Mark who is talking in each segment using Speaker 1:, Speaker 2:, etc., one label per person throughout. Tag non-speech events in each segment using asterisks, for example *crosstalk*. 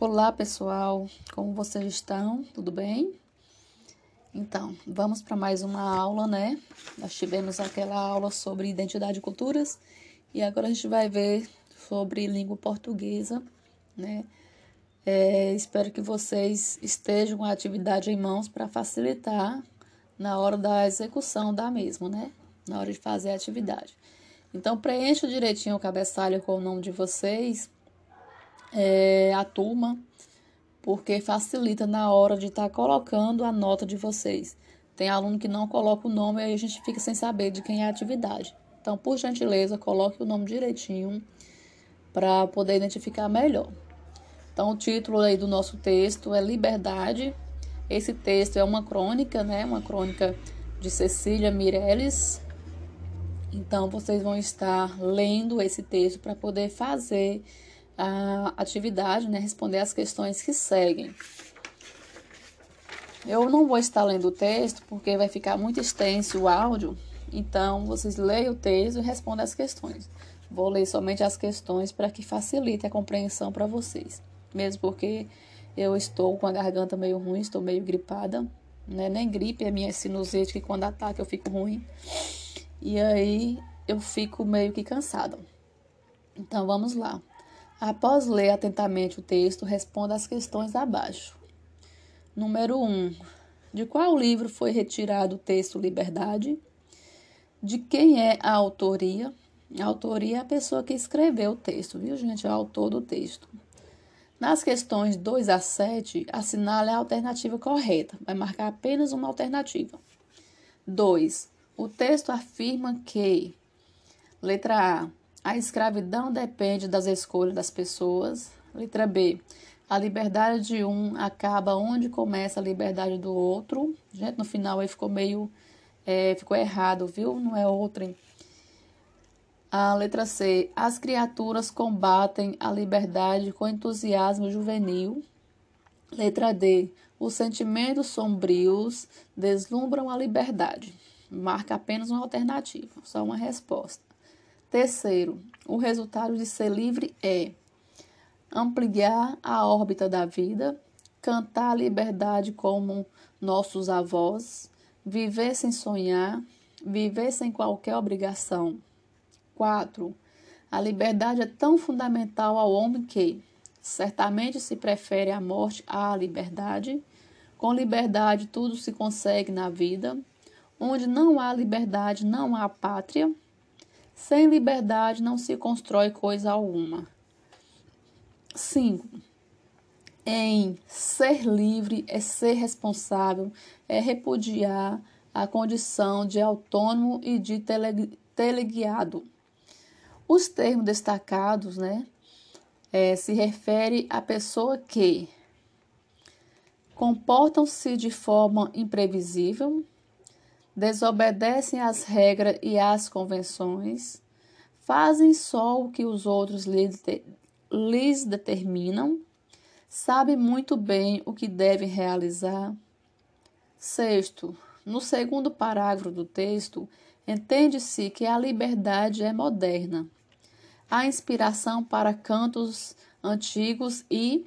Speaker 1: Olá pessoal, como vocês estão? Tudo bem? Então, vamos para mais uma aula, né? Nós tivemos aquela aula sobre identidade e culturas e agora a gente vai ver sobre língua portuguesa, né? É, espero que vocês estejam com a atividade em mãos para facilitar na hora da execução da mesma, né? Na hora de fazer a atividade. Então, preencha direitinho o cabeçalho com o nome de vocês é, a turma, porque facilita na hora de estar tá colocando a nota de vocês. Tem aluno que não coloca o nome e aí a gente fica sem saber de quem é a atividade. Então, por gentileza, coloque o nome direitinho para poder identificar melhor. Então, o título aí do nosso texto é Liberdade. Esse texto é uma crônica, né? Uma crônica de Cecília Mireles. Então, vocês vão estar lendo esse texto para poder fazer a atividade, né, responder as questões que seguem. Eu não vou estar lendo o texto porque vai ficar muito extenso o áudio, então vocês leiam o texto e respondem as questões. Vou ler somente as questões para que facilite a compreensão para vocês, mesmo porque eu estou com a garganta meio ruim, estou meio gripada, né? Nem gripe, é minha sinusite que quando ataca eu fico ruim. E aí eu fico meio que cansada. Então vamos lá. Após ler atentamente o texto, responda as questões abaixo. Número 1. De qual livro foi retirado o texto Liberdade? De quem é a autoria? A autoria é a pessoa que escreveu o texto, viu, gente? É o autor do texto. Nas questões 2 a 7, assinale a alternativa correta. Vai marcar apenas uma alternativa. 2. O texto afirma que, letra A, a escravidão depende das escolhas das pessoas. Letra B. A liberdade de um acaba onde começa a liberdade do outro. Gente, no final aí ficou meio. É, ficou errado, viu? Não é outra. A letra C. As criaturas combatem a liberdade com entusiasmo juvenil. Letra D. Os sentimentos sombrios deslumbram a liberdade. Marca apenas uma alternativa, só uma resposta. Terceiro, o resultado de ser livre é ampliar a órbita da vida, cantar a liberdade como nossos avós, viver sem sonhar, viver sem qualquer obrigação. 4. A liberdade é tão fundamental ao homem que certamente se prefere a morte à liberdade. Com liberdade tudo se consegue na vida. Onde não há liberdade, não há pátria. Sem liberdade não se constrói coisa alguma. 5. Em ser livre é ser responsável, é repudiar a condição de autônomo e de tele, teleguiado. Os termos destacados, né, é, se refere à pessoa que comportam-se de forma imprevisível, desobedecem às regras e às convenções, fazem só o que os outros lhes determinam, sabem muito bem o que devem realizar. Sexto, no segundo parágrafo do texto, entende-se que a liberdade é moderna. A inspiração para cantos antigos e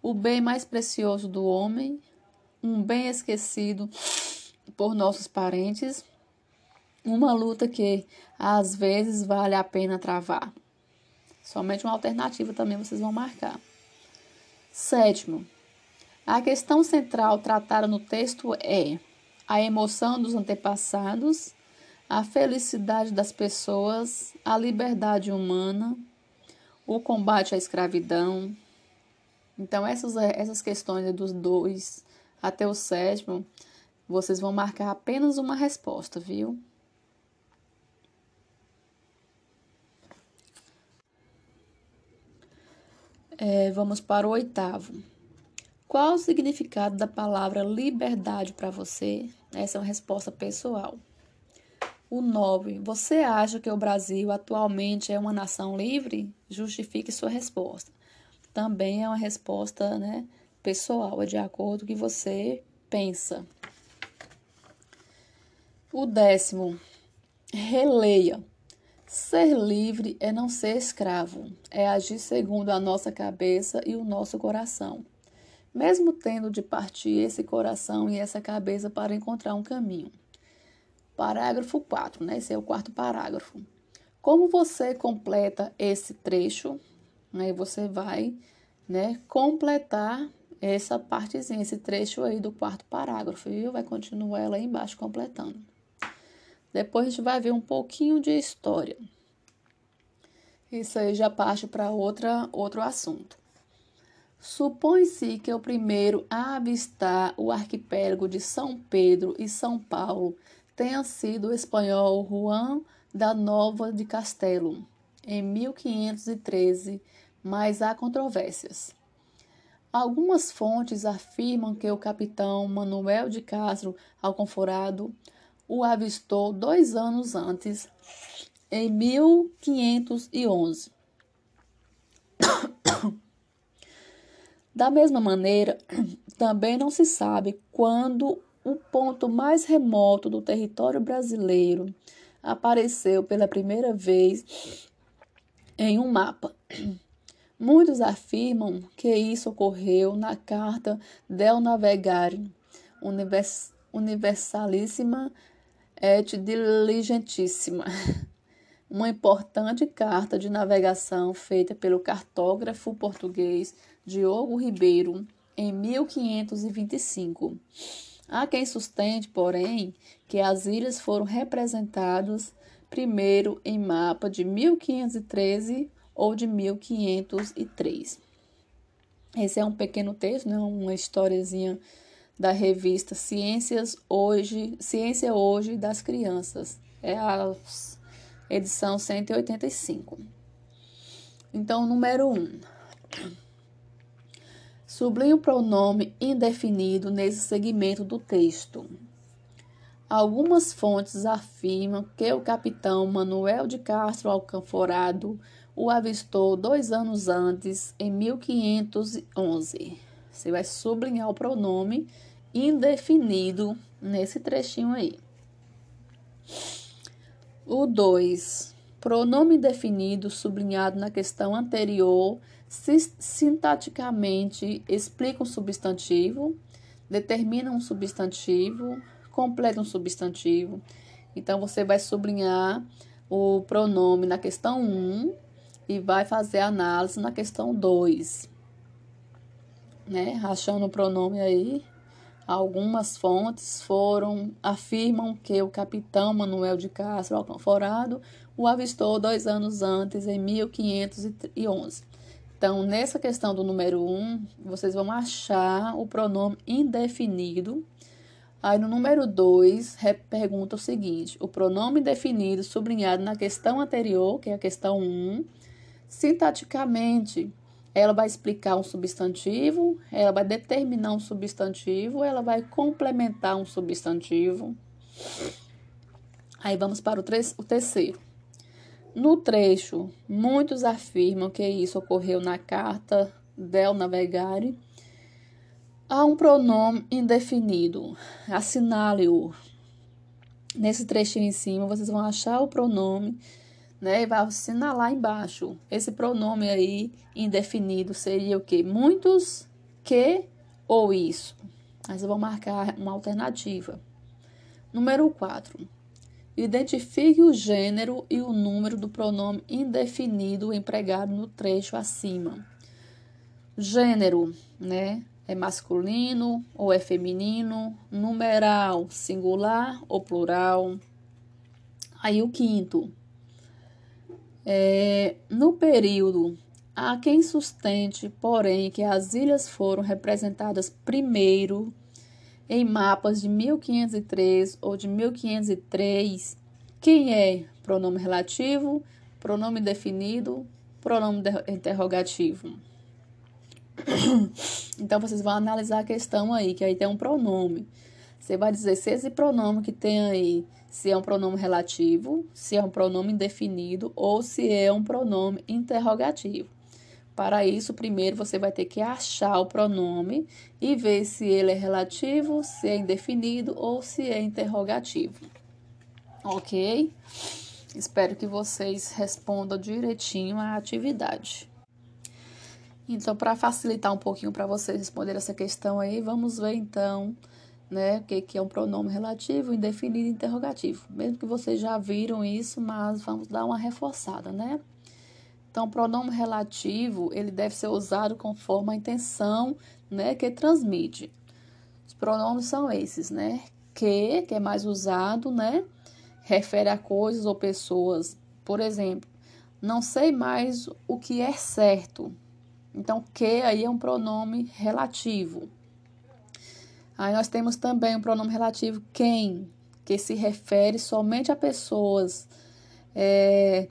Speaker 1: o bem mais precioso do homem, um bem esquecido por nossos parentes, uma luta que às vezes vale a pena travar. Somente uma alternativa também vocês vão marcar. Sétimo, a questão central tratada no texto é a emoção dos antepassados, a felicidade das pessoas, a liberdade humana, o combate à escravidão. Então, essas, essas questões dos dois até o sétimo vocês vão marcar apenas uma resposta, viu? É, vamos para o oitavo. Qual o significado da palavra liberdade para você? Essa é uma resposta pessoal. O 9. Você acha que o Brasil atualmente é uma nação livre? Justifique sua resposta. Também é uma resposta né, pessoal, é de acordo com o que você pensa. O décimo, releia. Ser livre é não ser escravo, é agir segundo a nossa cabeça e o nosso coração, mesmo tendo de partir esse coração e essa cabeça para encontrar um caminho. Parágrafo 4, né? Esse é o quarto parágrafo. Como você completa esse trecho, aí você vai, né, completar essa partezinha, esse trecho aí do quarto parágrafo, viu? Vai continuar aí embaixo completando. Depois a gente vai ver um pouquinho de história. Isso aí já parte para outra outro assunto. Supõe-se que o primeiro a avistar o arquipélago de São Pedro e São Paulo tenha sido o espanhol Juan da Nova de Castelo, em 1513, mas há controvérsias. Algumas fontes afirmam que o capitão Manuel de Castro Alconforado o avistou dois anos antes, em 1511. Da mesma maneira, também não se sabe quando o ponto mais remoto do território brasileiro apareceu pela primeira vez em um mapa. Muitos afirmam que isso ocorreu na carta Del Navegare, univers, universalíssima et diligentíssima, *laughs* uma importante carta de navegação feita pelo cartógrafo português Diogo Ribeiro em 1525. Há quem sustente, porém, que as ilhas foram representadas primeiro em mapa de 1513 ou de 1503. Esse é um pequeno texto, né, uma historiazinha da revista Ciências Hoje, Ciência Hoje das Crianças. É a edição 185. Então, número 1. Um. Sublinhe o pronome indefinido nesse segmento do texto. Algumas fontes afirmam que o capitão Manuel de Castro Alcanforado o avistou dois anos antes, em 1511. Você vai sublinhar o pronome indefinido nesse trechinho aí. O 2. Pronome indefinido sublinhado na questão anterior sintaticamente explica um substantivo, determina um substantivo, completa um substantivo. Então, você vai sublinhar o pronome na questão 1 e vai fazer a análise na questão 2. Né? Achando o pronome aí, algumas fontes foram afirmam que o capitão Manuel de Castro Alcanforado o avistou dois anos antes, em 1511. Então, nessa questão do número 1, um, vocês vão achar o pronome indefinido. Aí, no número 2, pergunta o seguinte: o pronome indefinido sublinhado na questão anterior, que é a questão 1, um, Sintaticamente, ela vai explicar um substantivo, ela vai determinar um substantivo, ela vai complementar um substantivo. Aí vamos para o, o terceiro. No trecho, muitos afirmam que isso ocorreu na carta del Navegare. Há um pronome indefinido. Assinale-o. Nesse trechinho em cima, vocês vão achar o pronome né? E vai assinalar embaixo. Esse pronome aí indefinido seria o quê? Muitos que ou isso. Mas eu vou marcar uma alternativa. Número 4. Identifique o gênero e o número do pronome indefinido empregado no trecho acima. Gênero, né? É masculino ou é feminino? Numeral, singular ou plural? Aí o quinto, é, no período, há quem sustente, porém, que as ilhas foram representadas primeiro em mapas de 1503 ou de 1503. Quem é pronome relativo, pronome definido, pronome de interrogativo. *coughs* Então, vocês vão analisar a questão aí, que aí tem um pronome. Você vai dizer se esse pronome que tem aí se é um pronome relativo, se é um pronome indefinido ou se é um pronome interrogativo. Para isso, primeiro você vai ter que achar o pronome e ver se ele é relativo, se é indefinido ou se é interrogativo. Ok? Espero que vocês respondam direitinho a atividade. Então, para facilitar um pouquinho para vocês responderem essa questão aí, vamos ver então, né, que, que é um pronome relativo, indefinido e interrogativo. Mesmo que vocês já viram isso, mas vamos dar uma reforçada, né? Então, o pronome relativo, ele deve ser usado conforme a intenção, né, que transmite. Os pronomes são esses, né? Que, que é mais usado, né? refere a coisas ou pessoas. Por exemplo, não sei mais o que é certo. Então, que aí é um pronome relativo. Aí nós temos também o pronome relativo quem, que se refere somente a pessoas. É,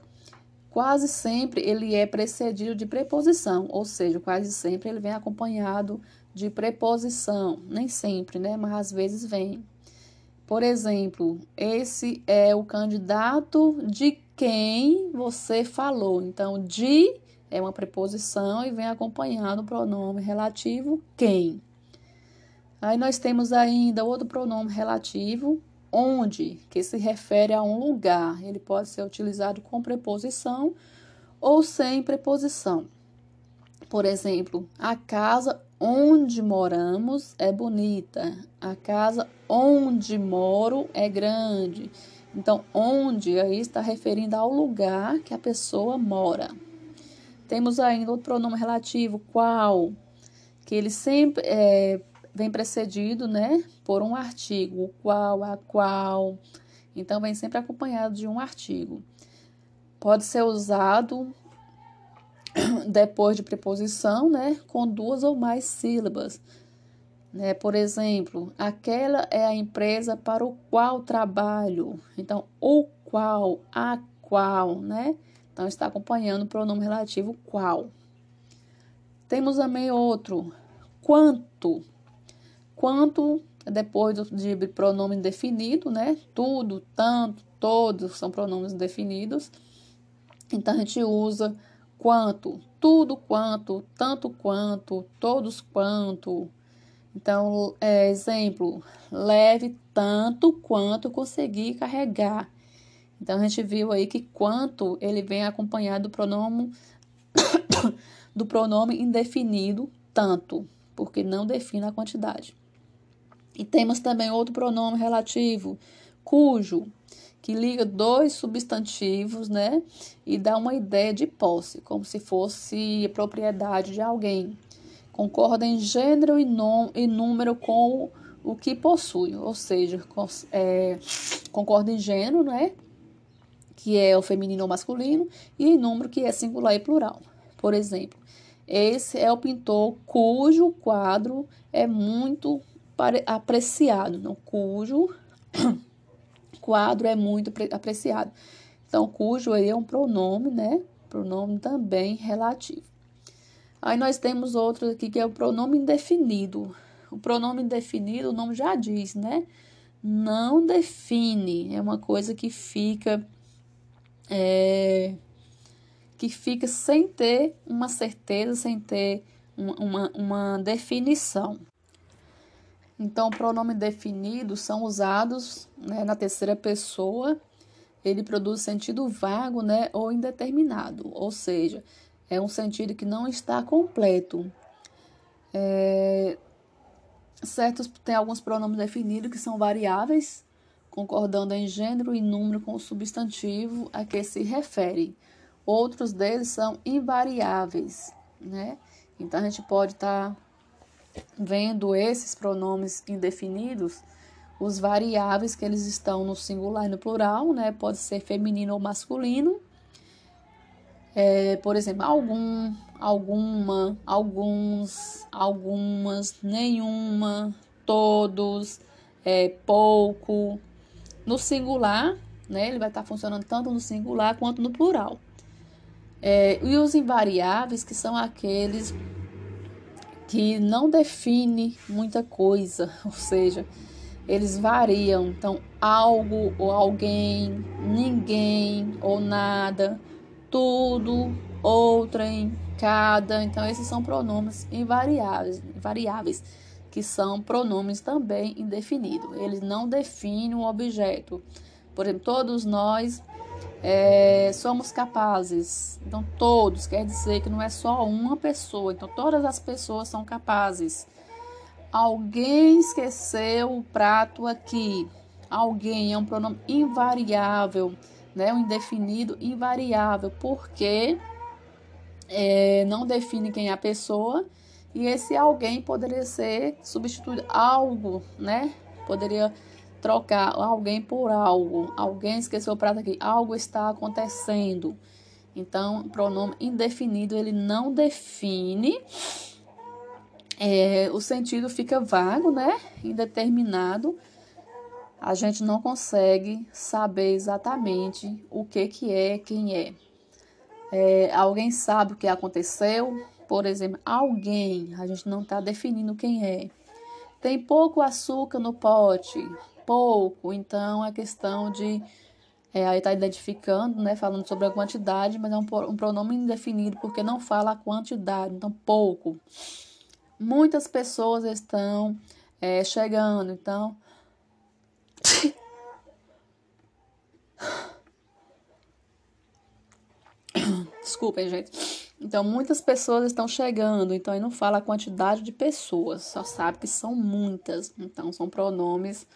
Speaker 1: quase sempre ele é precedido de preposição, ou seja, quase sempre ele vem acompanhado de preposição. Nem sempre, né? Mas às vezes vem. Por exemplo, esse é o candidato de quem você falou. Então, de é uma preposição e vem acompanhando o pronome relativo quem. Aí nós temos ainda outro pronome relativo, onde, que se refere a um lugar. Ele pode ser utilizado com preposição ou sem preposição. Por exemplo, a casa onde moramos é bonita, a casa onde moro é grande. Então, onde aí está referindo ao lugar que a pessoa mora. Temos ainda o pronome relativo qual, que ele sempre é, vem precedido, né, por um artigo, o qual, a qual. Então, vem sempre acompanhado de um artigo. Pode ser usado *clears throat* depois de preposição, né, com duas ou mais sílabas. Né? Por exemplo, aquela é a empresa para o qual trabalho. Então, o qual, a qual, né? Então, está acompanhando o pronome relativo qual. Temos também outro, quanto. Quanto, depois de pronome indefinido, né? Tudo, tanto, todos são pronomes indefinidos. Então, a gente usa quanto, tudo quanto, tanto quanto, todos quanto. Então, é, exemplo, leve tanto quanto conseguir carregar. Então, a gente viu aí que quanto ele vem acompanhado do pronome *coughs* do pronome indefinido tanto, porque não define a quantidade. E temos também outro pronome relativo, cujo que liga dois substantivos, né? E dá uma ideia de posse, como se fosse propriedade de alguém. Concorda em gênero e, e número com o, o que possui, ou seja, é, concorda em gênero, né? Que é o feminino ou masculino, e em número, que é singular e plural. Por exemplo, esse é o pintor cujo quadro é muito apreciado, não cujo *coughs* quadro é muito apreciado. Então, cujo aí é um pronome, né? Pronome também relativo. Aí nós temos outro aqui que é o pronome indefinido. O pronome indefinido, o nome já diz, né? Não define. É uma coisa que fica. É, que fica sem ter uma certeza, sem ter uma, uma, uma definição. Então, pronome definido são usados né, na terceira pessoa. Ele produz sentido vago né, ou indeterminado, ou seja, é um sentido que não está completo. É, certos tem alguns pronomes definidos que são variáveis, concordando em gênero e número com o substantivo a que se refere. Outros deles são invariáveis, né? Então a gente pode estar tá vendo esses pronomes indefinidos, os variáveis que eles estão no singular e no plural, né? Pode ser feminino ou masculino. É, por exemplo, algum, alguma, alguns, algumas, nenhuma, todos, é, pouco. No singular, né? Ele vai estar funcionando tanto no singular quanto no plural. É, e os invariáveis, que são aqueles que não define muita coisa, *laughs* ou seja, eles variam. Então, algo ou alguém, ninguém ou nada, tudo, outrem, cada. Então, esses são pronomes invariáveis, variáveis, que são pronomes também indefinidos. Eles não definem um objeto. Por exemplo, todos nós É, somos capazes. Então, todos quer dizer que não é só uma pessoa. Então, todas as pessoas são capazes. Alguém esqueceu o prato aqui. Alguém é um pronome invariável, né? Um indefinido invariável, porque é, não define quem é a pessoa. E esse alguém poderia ser substituído algo, né? Poderia trocar alguém por algo. Alguém esqueceu o prato aqui. Algo está acontecendo. Então, pronome indefinido ele não define. É, o sentido fica vago, né? Indeterminado. A gente não consegue saber exatamente o que, que é, quem é. é alguém sabe o que aconteceu? Por exemplo, alguém, a gente não está definindo quem é. Tem pouco açúcar no pote pouco, então é questão de é, aí está identificando, né, falando sobre a quantidade, mas é um, um pronome indefinido porque não fala a quantidade, então pouco. Muitas pessoas estão é, chegando, então. *coughs* Desculpem, gente. Então, muitas pessoas estão chegando, então aí não fala a quantidade de pessoas, só sabe que são muitas. Então, são pronomes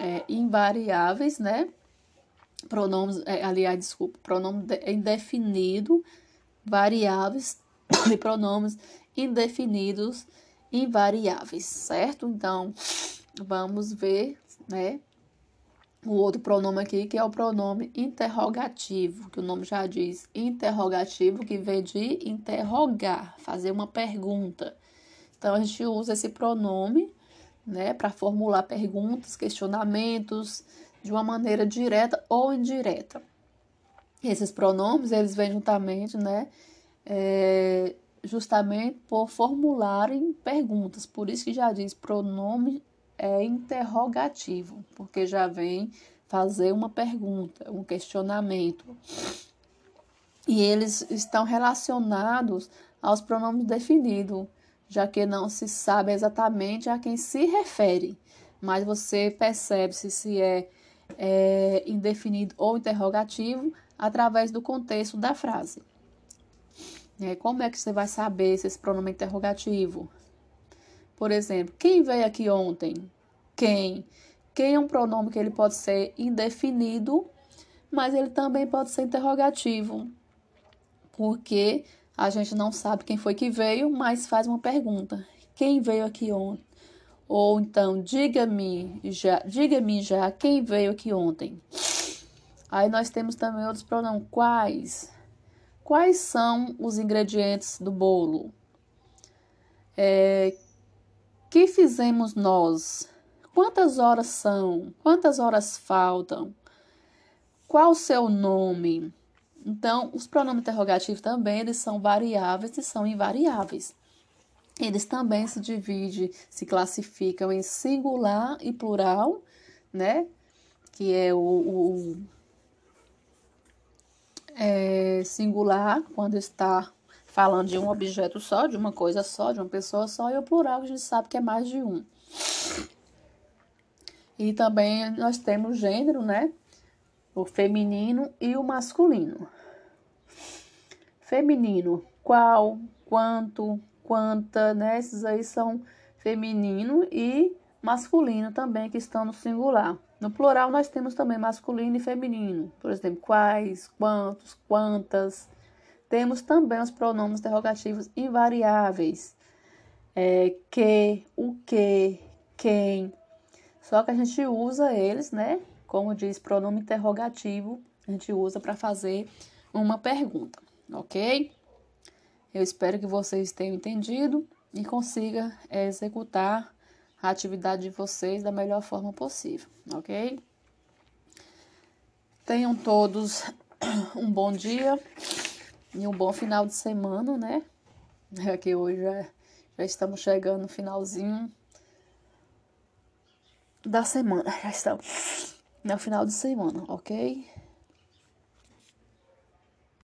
Speaker 1: é, invariáveis, né? Pronomes, é, aliás, desculpa, pronome indefinido, variáveis *coughs* e pronomes indefinidos invariáveis, certo? Então, vamos ver, né? O outro pronome aqui, que é o pronome interrogativo, que o nome já diz interrogativo, que vem de interrogar, fazer uma pergunta. Então, a gente usa esse pronome, né, para formular perguntas, questionamentos, de uma maneira direta ou indireta. Esses pronomes, eles vêm juntamente, né, é, justamente por formularem perguntas. Por isso que já diz pronome é interrogativo, porque já vem fazer uma pergunta, um questionamento. E eles estão relacionados aos pronomes definidos, já que não se sabe exatamente a quem se refere, mas você percebe se, se é, é indefinido ou interrogativo através do contexto da frase. É, como é que você vai saber se esse pronome é interrogativo? Por exemplo, quem veio aqui ontem? Quem? Quem é um pronome que ele pode ser indefinido, mas ele também pode ser interrogativo. Porque a gente não sabe quem foi que veio, mas faz uma pergunta. Quem veio aqui ontem? Ou então, diga-me já, diga-me já quem veio aqui ontem. Aí nós temos também outros pronomes. Quais? Quais são os ingredientes do bolo? É, que fizemos nós? Quantas horas são? Quantas horas faltam? Qual o seu nome? Então, os pronomes interrogativos também eles são variáveis e são invariáveis. Eles também se dividem, se classificam em singular e plural, né? Que é o, o é singular quando está falando de um objeto só, de uma coisa só, de uma pessoa só, e o plural a gente sabe que é mais de um. E também nós temos gênero, né? O feminino e o masculino. Feminino, qual, quanto, quanta, né? Esses aí são feminino e masculino também, que estão no singular. No plural, nós temos também masculino e feminino. Por exemplo, quais, quantos, quantas, temos também os pronomes interrogativos invariáveis. É, que, o que, quem. Só que a gente usa eles, né? Como diz pronome interrogativo, a gente usa para fazer uma pergunta, ok? Eu espero que vocês tenham entendido e consiga executar a atividade de vocês da melhor forma possível, ok? Tenham todos um bom dia e um bom final de semana, né? É que hoje já, já estamos chegando no finalzinho da semana. *laughs* Já estamos no final de semana, ok?